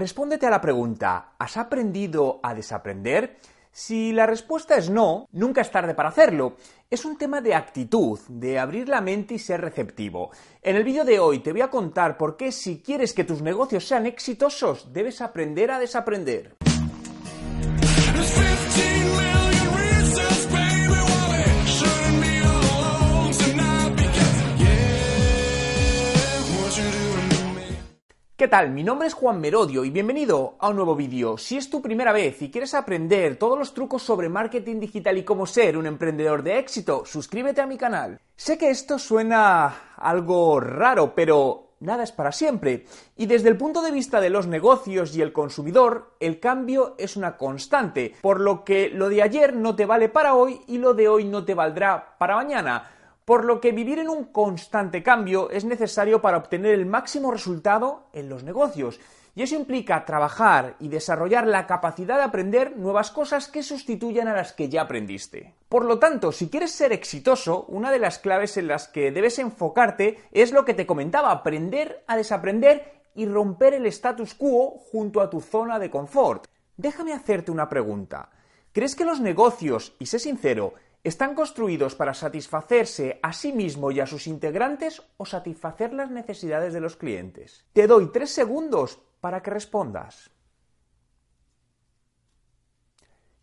Respóndete a la pregunta, ¿has aprendido a desaprender? Si la respuesta es no, nunca es tarde para hacerlo. Es un tema de actitud, de abrir la mente y ser receptivo. En el vídeo de hoy te voy a contar por qué si quieres que tus negocios sean exitosos, debes aprender a desaprender. ¿Qué tal? Mi nombre es Juan Merodio y bienvenido a un nuevo vídeo. Si es tu primera vez y quieres aprender todos los trucos sobre marketing digital y cómo ser un emprendedor de éxito, suscríbete a mi canal. Sé que esto suena algo raro, pero nada es para siempre. Y desde el punto de vista de los negocios y el consumidor, el cambio es una constante, por lo que lo de ayer no te vale para hoy y lo de hoy no te valdrá para mañana por lo que vivir en un constante cambio es necesario para obtener el máximo resultado en los negocios. Y eso implica trabajar y desarrollar la capacidad de aprender nuevas cosas que sustituyan a las que ya aprendiste. Por lo tanto, si quieres ser exitoso, una de las claves en las que debes enfocarte es lo que te comentaba, aprender a desaprender y romper el status quo junto a tu zona de confort. Déjame hacerte una pregunta. ¿Crees que los negocios, y sé sincero, ¿Están construidos para satisfacerse a sí mismo y a sus integrantes o satisfacer las necesidades de los clientes? Te doy tres segundos para que respondas.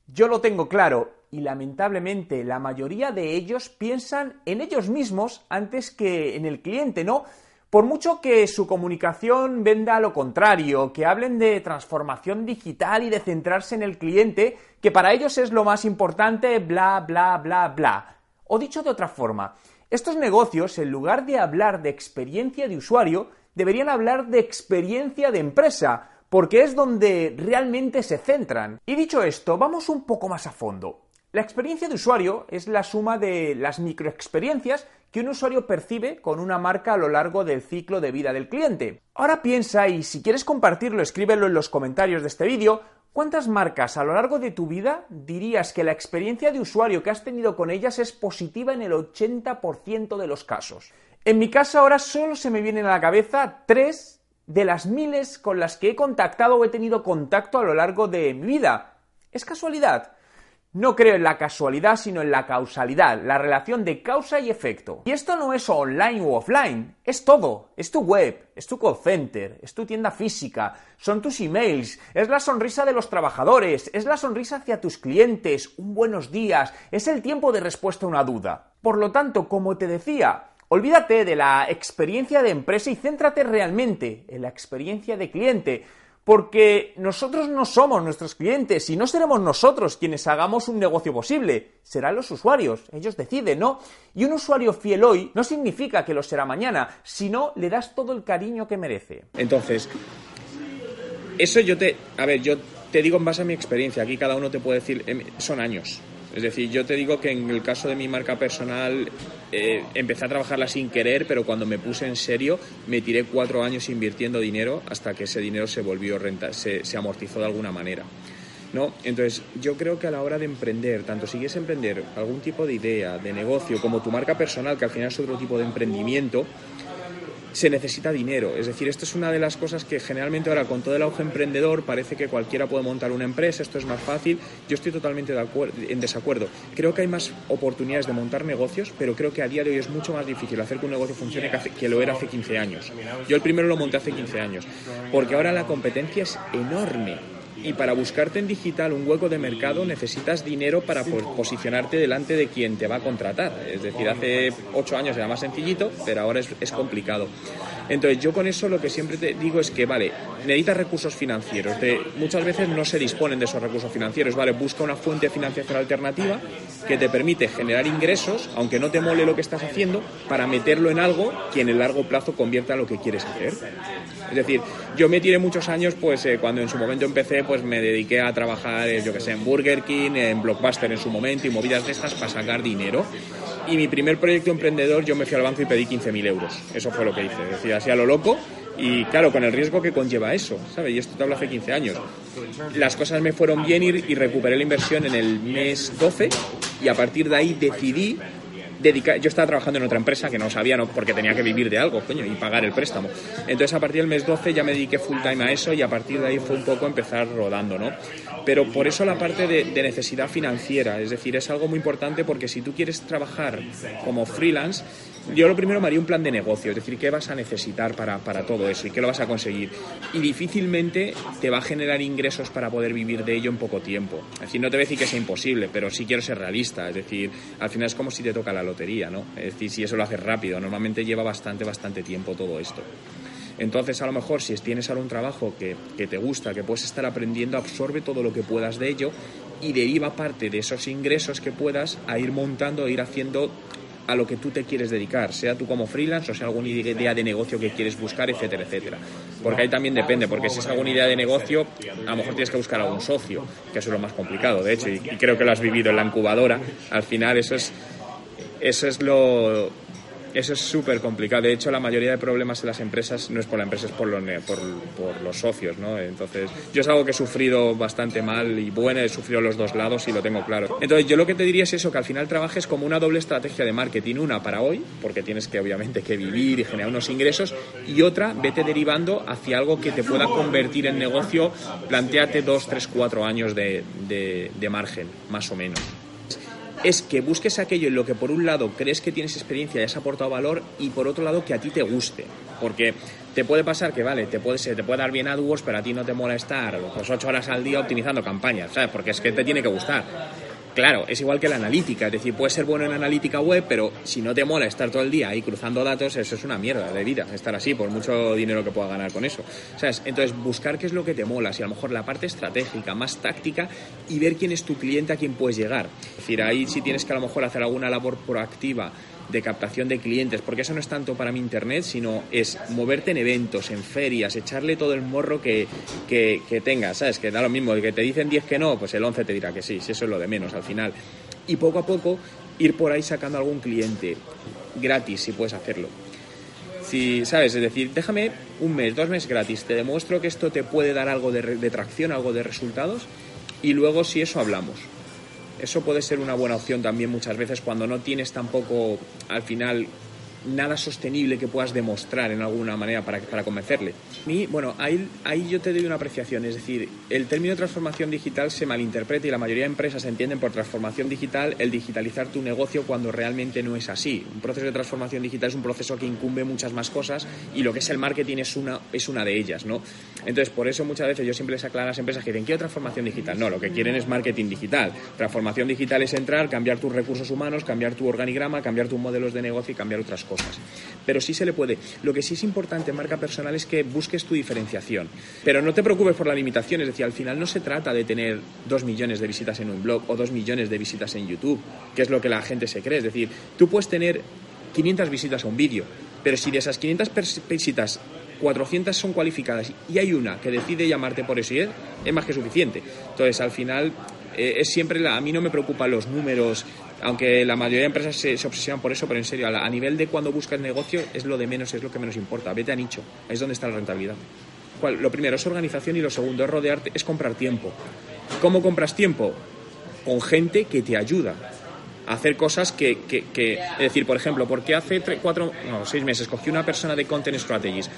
Yo lo tengo claro y lamentablemente la mayoría de ellos piensan en ellos mismos antes que en el cliente, ¿no? Por mucho que su comunicación venda lo contrario, que hablen de transformación digital y de centrarse en el cliente, que para ellos es lo más importante, bla, bla, bla, bla. O dicho de otra forma, estos negocios, en lugar de hablar de experiencia de usuario, deberían hablar de experiencia de empresa, porque es donde realmente se centran. Y dicho esto, vamos un poco más a fondo. La experiencia de usuario es la suma de las microexperiencias que un usuario percibe con una marca a lo largo del ciclo de vida del cliente. Ahora piensa y si quieres compartirlo, escríbelo en los comentarios de este vídeo, ¿cuántas marcas a lo largo de tu vida dirías que la experiencia de usuario que has tenido con ellas es positiva en el 80% de los casos? En mi caso ahora solo se me vienen a la cabeza tres de las miles con las que he contactado o he tenido contacto a lo largo de mi vida. ¿Es casualidad? No creo en la casualidad, sino en la causalidad, la relación de causa y efecto. Y esto no es online u offline, es todo. Es tu web, es tu call center, es tu tienda física, son tus emails, es la sonrisa de los trabajadores, es la sonrisa hacia tus clientes, un buenos días, es el tiempo de respuesta a una duda. Por lo tanto, como te decía, olvídate de la experiencia de empresa y céntrate realmente en la experiencia de cliente porque nosotros no somos nuestros clientes y no seremos nosotros quienes hagamos un negocio posible, serán los usuarios, ellos deciden, ¿no? Y un usuario fiel hoy no significa que lo será mañana, sino le das todo el cariño que merece. Entonces, eso yo te, a ver, yo te digo en base a mi experiencia, aquí cada uno te puede decir, em, son años, es decir, yo te digo que en el caso de mi marca personal eh, empecé a trabajarla sin querer, pero cuando me puse en serio me tiré cuatro años invirtiendo dinero hasta que ese dinero se volvió renta, se, se amortizó de alguna manera. ¿No? Entonces, yo creo que a la hora de emprender, tanto si quieres emprender algún tipo de idea, de negocio, como tu marca personal, que al final es otro tipo de emprendimiento, se necesita dinero. Es decir, esto es una de las cosas que generalmente ahora con todo el auge emprendedor parece que cualquiera puede montar una empresa, esto es más fácil. Yo estoy totalmente de en desacuerdo. Creo que hay más oportunidades de montar negocios, pero creo que a día de hoy es mucho más difícil hacer que un negocio funcione que, que lo era hace 15 años. Yo el primero lo monté hace 15 años, porque ahora la competencia es enorme y para buscarte en digital un hueco de mercado necesitas dinero para posicionarte delante de quien te va a contratar. Es decir, hace ocho años era más sencillito, pero ahora es, es complicado. Entonces, yo con eso lo que siempre te digo es que, vale, necesitas recursos financieros. De, muchas veces no se disponen de esos recursos financieros, ¿vale? Busca una fuente de financiación alternativa que te permite generar ingresos, aunque no te mole lo que estás haciendo, para meterlo en algo que en el largo plazo convierta lo que quieres hacer. Es decir, yo me tiré muchos años, pues eh, cuando en su momento empecé, pues me dediqué a trabajar, eh, yo que sé, en Burger King, en Blockbuster en su momento y movidas de estas para sacar dinero. Y mi primer proyecto emprendedor, yo me fui al banco y pedí 15.000 euros. Eso fue lo que hice. Decir, así a lo loco. Y claro, con el riesgo que conlleva eso, ¿sabes? Y esto te hablo hace 15 años. Las cosas me fueron bien y, y recuperé la inversión en el mes 12 y a partir de ahí decidí dedicar, yo estaba trabajando en otra empresa que no sabía, no, porque tenía que vivir de algo, coño, y pagar el préstamo. Entonces a partir del mes 12 ya me dediqué full time a eso y a partir de ahí fue un poco empezar rodando, ¿no? Pero por eso la parte de, de necesidad financiera, es decir, es algo muy importante porque si tú quieres trabajar como freelance, yo lo primero me haría un plan de negocio, es decir, qué vas a necesitar para, para, todo eso y qué lo vas a conseguir. Y difícilmente te va a generar ingresos para poder vivir de ello en poco tiempo. Es decir, no te voy a decir que sea imposible, pero sí quiero ser realista. Es decir, al final es como si te toca la lotería, ¿no? Es decir, si eso lo haces rápido, normalmente lleva bastante, bastante tiempo todo esto. Entonces, a lo mejor, si tienes un trabajo que, que, te gusta, que puedes estar aprendiendo, absorbe todo lo que puedas de ello y deriva parte de esos ingresos que puedas a ir montando, a ir haciendo a lo que tú te quieres dedicar, sea tú como freelance o sea alguna idea de negocio que quieres buscar, etcétera, etcétera. Porque ahí también depende, porque si es alguna idea de negocio, a lo mejor tienes que buscar algún socio, que eso es lo más complicado, de hecho, y, y creo que lo has vivido en la incubadora. Al final eso es, eso es lo, eso es súper complicado. De hecho, la mayoría de problemas en las empresas no es por la empresa, es por, lo, por, por, los socios, ¿no? Entonces, yo es algo que he sufrido bastante mal y bueno, he sufrido los dos lados y lo tengo claro. Entonces, yo lo que te diría es eso, que al final trabajes como una doble estrategia de marketing. Una para hoy, porque tienes que obviamente que vivir y generar unos ingresos, y otra, vete derivando hacia algo que te pueda convertir en negocio. Planteate dos, tres, cuatro años de, de margen, más o menos es que busques aquello en lo que por un lado crees que tienes experiencia y has aportado valor y por otro lado que a ti te guste. Porque te puede pasar que, vale, te puede, te puede dar bien AdWords, pero a ti no te mola estar ocho horas al día optimizando campañas, ¿sabes? Porque es que te tiene que gustar. Claro, es igual que la analítica, es decir, puedes ser bueno en analítica web, pero si no te mola estar todo el día ahí cruzando datos, eso es una mierda de vida, estar así, por mucho dinero que pueda ganar con eso. ¿Sabes? Entonces, buscar qué es lo que te mola, si a lo mejor la parte estratégica, más táctica, y ver quién es tu cliente, a quién puedes llegar. Es decir, ahí sí tienes que a lo mejor hacer alguna labor proactiva de captación de clientes, porque eso no es tanto para mi internet, sino es moverte en eventos, en ferias, echarle todo el morro que, que, tengas, ¿sabes? Que da lo mismo, que te dicen 10 que no, pues el 11 te dirá que sí, si eso es lo de menos al final. Y poco a poco ir por ahí sacando algún cliente gratis, si puedes hacerlo. Si, ¿sabes? Es decir, déjame un mes, dos meses gratis, te demuestro que esto te puede dar algo de, de tracción, algo de resultados, y luego si eso hablamos. Eso puede ser una buena opción también muchas veces cuando no tienes tampoco al final nada sostenible que puedas demostrar en alguna manera para, para convencerle. Y bueno, ahí, ahí yo te doy una apreciación, es decir, el término transformación digital se malinterpreta y la mayoría de empresas entienden por transformación digital el digitalizar tu negocio cuando realmente no es así. Un proceso de transformación digital es un proceso que incumbe muchas más cosas y lo que es el marketing es una, es una de ellas, ¿no? Entonces, por eso muchas veces yo siempre les aclaro a las empresas que dicen, quiero transformación digital. No, lo que quieren es marketing digital. Transformación digital es entrar, cambiar tus recursos humanos, cambiar tu organigrama, cambiar tus modelos de negocio y cambiar otras cosas cosas. Pero sí se le puede. Lo que sí es importante marca personal es que busques tu diferenciación. Pero no te preocupes por la limitación, es decir, al final no se trata de tener dos millones de visitas en un blog o dos millones de visitas en YouTube, que es lo que la gente se cree. Es decir, tú puedes tener 500 visitas a un vídeo, pero si de esas 500 visitas 400 son cualificadas y hay una que decide llamarte por eso y es, es más que suficiente. Entonces, al final, eh, es siempre la, a mí no me preocupan los números, aunque la mayoría de empresas se, se obsesionan por eso, pero en serio, a, nivel de cuando buscas negocio es lo de menos, es lo que menos importa. Vete a nicho, es donde está la rentabilidad. Lo primero es organización y lo segundo es rodearte, es comprar tiempo. ¿Cómo compras tiempo? Con gente que te ayuda a hacer cosas que, es decir, por ejemplo, ¿por qué hace tres, cuatro, no, seis meses cogí una persona de Content Strategies?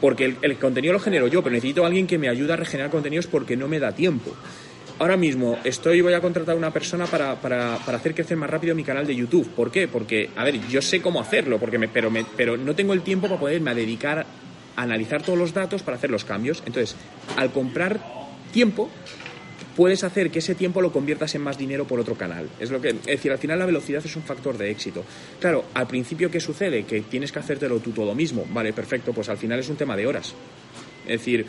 Porque el, el contenido lo genero yo, pero necesito a alguien que me ayude a regenerar contenidos porque no me da tiempo ahora mismo estoy voy a contratar a una persona para, para, para, hacer crecer más rápido mi canal de YouTube. ¿Por qué? Porque, a ver, yo sé cómo hacerlo, porque me, pero, me, pero no tengo el tiempo para poderme dedicar a analizar todos los datos para hacer los cambios. Entonces, al comprar tiempo, puedes hacer que ese tiempo lo conviertas en más dinero por otro canal. Es, lo que, es decir, al final la velocidad es un factor de éxito. Claro, al principio, ¿qué sucede? Que tienes que hacértelo tú todo mismo. Vale, perfecto, pues al final es un tema de horas. Es decir,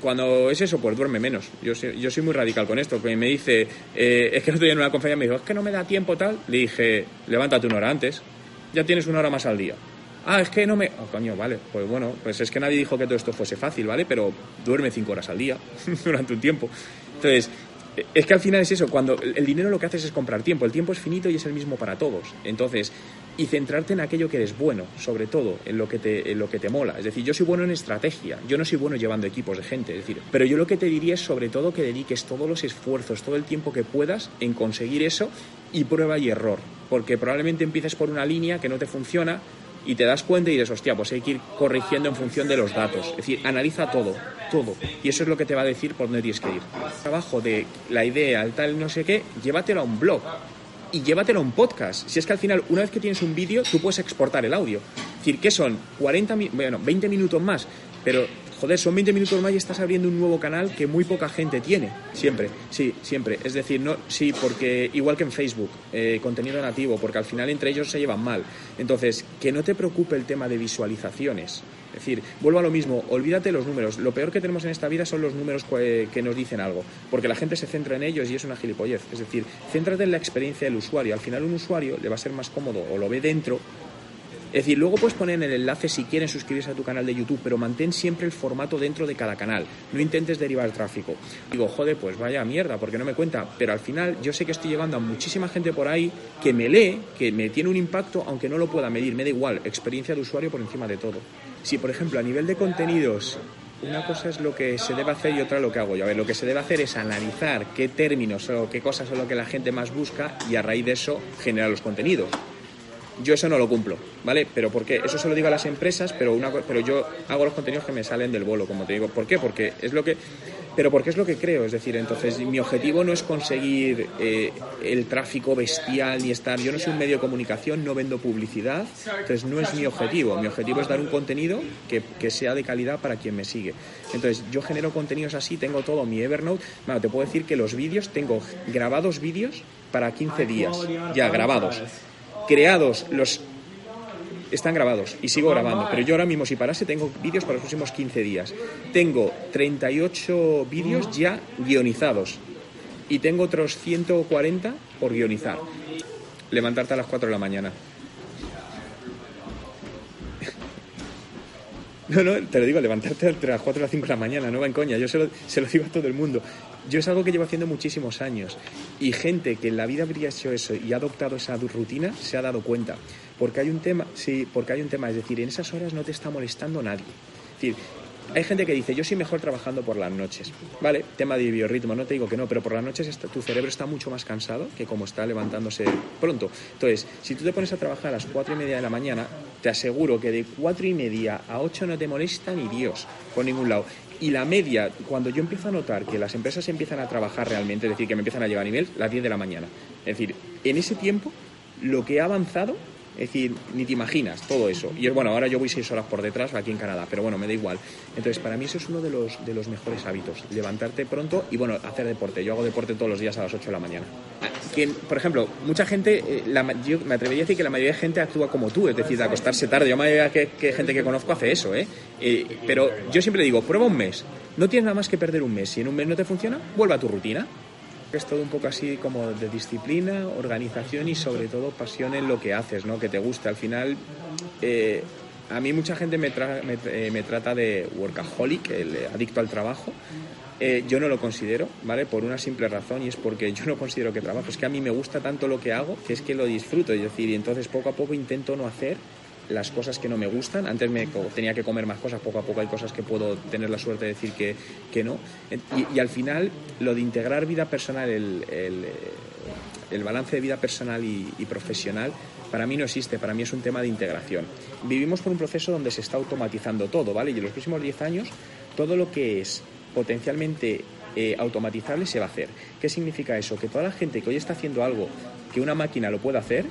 cuando es eso, pues duerme menos. Yo, yo soy muy radical con esto. Que me dice, eh, es que no estoy en una conferencia, me dijo, es que no me da tiempo tal. Le dije, levántate una hora antes, ya tienes una hora más al día. Ah, es que no me. Oh, coño, vale. Pues bueno, pues es que nadie dijo que todo esto fuese fácil, ¿vale? Pero duerme cinco horas al día durante un tiempo. Entonces, Es que al final es eso, cuando el dinero lo que haces es comprar tiempo, el tiempo es finito y es el mismo para todos. Entonces, y centrarte en aquello que eres bueno, sobre todo, en lo que te, en lo que te mola. Es decir, yo soy bueno en estrategia, yo no soy bueno llevando equipos de gente, es decir, pero yo lo que te diría es sobre todo que dediques todos los esfuerzos, todo el tiempo que puedas en conseguir eso y prueba y error, porque probablemente empieces por una línea que no te funciona, y te das cuenta y dices, hostia, pues hay que ir corrigiendo en función de los datos. Es decir, analiza todo, todo. Y eso es lo que te va a decir por dónde tienes que ir. Trabajo de la idea, el tal, no sé qué, llévatelo a un blog y llévatelo a un podcast. Si es que al final, una vez que tienes un vídeo, tú puedes exportar el audio. Es decir, ¿qué son? 40, bueno, 20 minutos más, pero joder, son 20 minutos más y estás abriendo un nuevo canal que muy poca gente tiene. Siempre, sí, siempre. Es decir, no, sí, porque igual que en Facebook, eh, contenido nativo, porque al final entre ellos se llevan mal. Entonces, que no te preocupe el tema de visualizaciones. Es decir, vuelvo a lo mismo, olvídate los números. Lo peor que tenemos en esta vida son los números que nos dicen algo, porque la gente se centra en ellos y es una gilipollez. Es decir, céntrate en la experiencia del usuario. Al final un usuario le va a ser más cómodo o lo ve dentro es decir, luego puedes poner en el enlace si quieren suscribirse a tu canal de YouTube, pero mantén siempre el formato dentro de cada canal. No intentes derivar el tráfico. Digo, joder, pues vaya mierda, porque no me cuenta. Pero al final yo sé que estoy llevando a muchísima gente por ahí que me lee, que me tiene un impacto, aunque no lo pueda medir. Me da igual, experiencia de usuario por encima de todo. Si, por ejemplo, a nivel de contenidos una cosa es lo que se debe hacer y otra lo que hago yo. A ver, lo que se debe hacer es analizar qué términos o qué cosas son lo que la gente más busca y a raíz de eso generar los contenidos. Yo eso no lo cumplo, ¿vale? Pero ¿por qué? Eso se lo digo a las empresas, pero, una, pero yo hago los contenidos que me salen del bolo, como te digo. ¿Por qué? Porque es lo que... Pero porque es lo que creo, es decir, entonces mi objetivo no es conseguir eh, el tráfico bestial ni estar. Yo no soy un medio de comunicación, no vendo publicidad, entonces no es mi objetivo. Mi objetivo es dar un contenido que, que sea de calidad para quien me sigue. Entonces yo genero contenidos así, tengo todo mi Evernote. Bueno, te puedo decir que los vídeos, tengo grabados vídeos para 15 días, ya grabados creados, los están grabados y sigo grabando. Pero yo ahora mismo, si parase, tengo vídeos para los próximos 15 días. Tengo 38 vídeos ya guionizados y tengo otros 140 por guionizar. Levantarte a las 4 de la mañana. No, no, te lo digo, levantarte entre las 4 y las 5 de la mañana, no va en coña, yo se lo, se lo digo a todo el mundo. Yo es algo que llevo haciendo muchísimos años y gente que en la vida habría hecho eso y ha adoptado esa rutina se ha dado cuenta. Porque hay un tema, sí, porque hay un tema, es decir, en esas horas no te está molestando nadie. Es decir, hay gente que dice, yo soy mejor trabajando por las noches. Vale, tema de biorritmo, no te digo que no, pero por las noches tu cerebro está mucho más cansado que como está levantándose pronto. Entonces, si tú te pones a trabajar a las cuatro y media de la mañana, te aseguro que de cuatro y media a ocho no te molesta ni Dios por ningún lado. Y la media, cuando yo empiezo a notar que las empresas empiezan a trabajar realmente, es decir, que me empiezan a llevar a nivel, las 10 de la mañana. Es decir, en ese tiempo, lo que ha avanzado es decir, ni te imaginas todo eso. Y bueno, ahora yo voy seis horas por detrás aquí en Canadá, pero bueno, me da igual. Entonces, para mí eso es uno de los, de los mejores hábitos, levantarte pronto y bueno, hacer deporte. Yo hago deporte todos los días a las 8 de la mañana. Por ejemplo, mucha gente, eh, yo me atrevería a decir que la mayoría de gente actúa como tú, es decir, de acostarse tarde. Yo me mayoría que, que gente que conozco hace eso, ¿eh? ¿eh? Pero yo siempre digo, prueba un mes. No tienes nada más que perder un mes. Si en un mes no te funciona, vuelve a tu rutina. Es todo un poco así como de disciplina, organización y sobre todo pasión en lo que haces, ¿no? Que te guste. Al final, eh, a mí mucha gente me, eh, me, trata de workaholic, el adicto al trabajo. Eh, yo no lo considero, ¿vale? Por una simple razón y es porque yo no considero que trabajo. Es que a mí me gusta tanto lo que hago que es que lo disfruto. Es decir, y entonces poco a poco intento no hacer las cosas que no me gustan. Antes me tenía que comer más cosas, poco a poco hay cosas que puedo tener la suerte de decir que, que no. Y, al final, lo de integrar vida personal, el, el, balance de vida personal y, y, profesional, para mí no existe, para mí es un tema de integración. Vivimos por un proceso donde se está automatizando todo, ¿vale? Y en los próximos 10 años, todo lo que es potencialmente eh, automatizable se va a hacer. ¿Qué significa eso? Que toda la gente que hoy está haciendo algo que una máquina lo pueda hacer,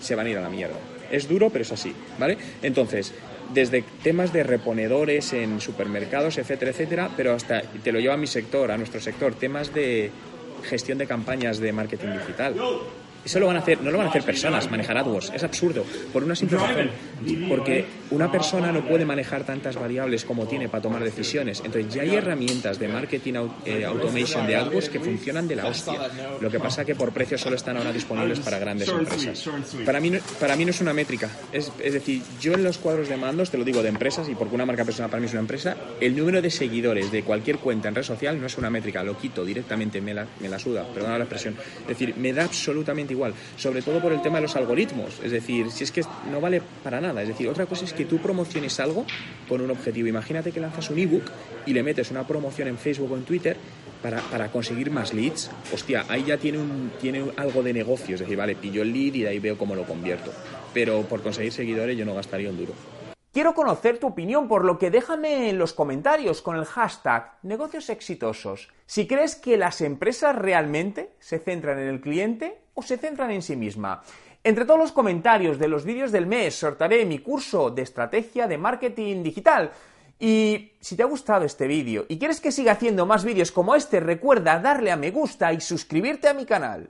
se van a ir a la mierda. Es duro, pero es así, ¿vale? Entonces, desde temas de reponedores en supermercados, etcétera, etcétera, pero hasta, te lo lleva a mi sector, a nuestro sector, temas de gestión de campañas de marketing digital. Eso lo van a hacer, no lo van a hacer personas, manejar AdWords. Es absurdo, por una simple razón. Porque una persona no puede manejar tantas variables como tiene para tomar decisiones. Entonces ya hay herramientas de marketing eh, automation de AdWords que funcionan de la hostia. Lo que pasa que por precio solo están ahora disponibles para grandes empresas. Para mí, no, para mí no es una métrica. Es, es decir, yo en los cuadros de mandos, te lo digo de empresas, y porque una marca personal para mí es una empresa, el número de seguidores de cualquier cuenta en red social no es una métrica. Lo quito directamente, me la, me la suda, perdona la expresión. Es decir, me da absolutamente igual, sobre todo por el tema de los algoritmos. Es decir, si es que no vale para nada. Es decir, otra cosa es que tú promociones algo con un objetivo. Imagínate que lanzas un ebook y le metes una promoción en Facebook o en Twitter para, para, conseguir más leads, hostia, ahí ya tiene, tiene algo de negocio. Es decir, vale, pillo el lead y de ahí veo cómo lo convierto. Pero por conseguir seguidores yo no gastaría un duro. Quiero conocer tu opinión, por lo que déjame en los comentarios con el hashtag negocios exitosos. Si crees que las empresas realmente se centran en el cliente o se centran en sí misma. Entre todos los comentarios de los vídeos del mes sortaré mi curso de estrategia de marketing digital. Y si te ha gustado este vídeo y quieres que siga haciendo más vídeos como este, recuerda darle a me gusta y suscribirte a mi canal.